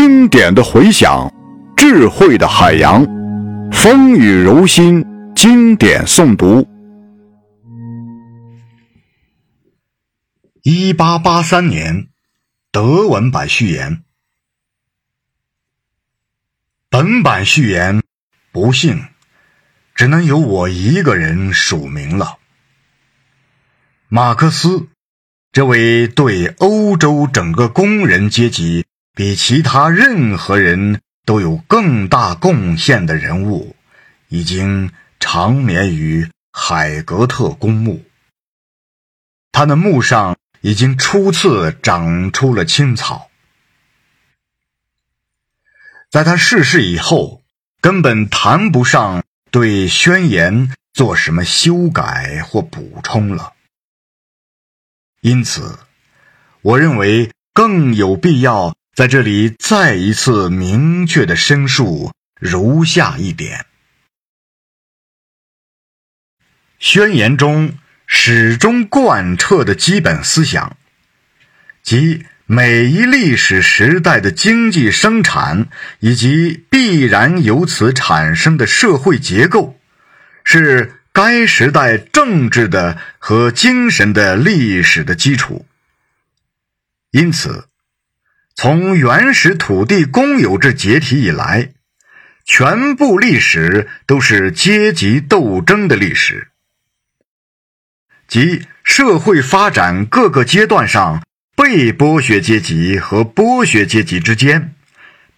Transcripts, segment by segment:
经典的回响，智慧的海洋，风雨柔心，经典诵读。一八八三年，德文版序言。本版序言，不幸，只能由我一个人署名了。马克思，这位对欧洲整个工人阶级。比其他任何人都有更大贡献的人物，已经长眠于海格特公墓。他的墓上已经初次长出了青草。在他逝世以后，根本谈不上对宣言做什么修改或补充了。因此，我认为更有必要。在这里再一次明确的申述如下一点：宣言中始终贯彻的基本思想，即每一历史时代的经济生产以及必然由此产生的社会结构，是该时代政治的和精神的历史的基础。因此。从原始土地公有制解体以来，全部历史都是阶级斗争的历史，即社会发展各个阶段上被剥削阶级和剥削阶级之间、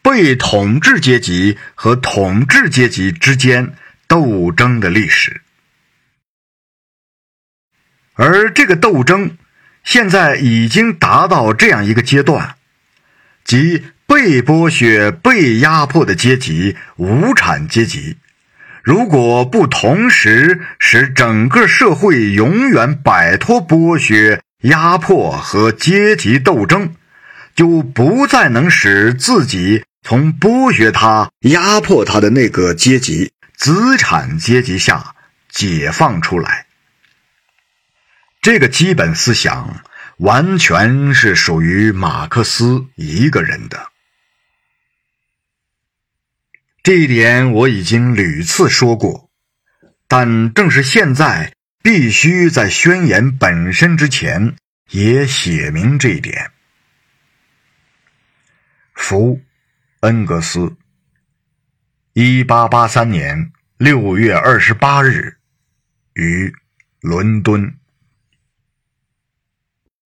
被统治阶级和统治阶级之间斗争的历史。而这个斗争现在已经达到这样一个阶段。即被剥削、被压迫的阶级——无产阶级，如果不同时使整个社会永远摆脱剥削、压迫和阶级斗争，就不再能使自己从剥削他、压迫他的那个阶级——资产阶级下解放出来。这个基本思想。完全是属于马克思一个人的，这一点我已经屡次说过，但正是现在，必须在宣言本身之前也写明这一点。福，恩格斯，一八八三年六月二十八日，于伦敦。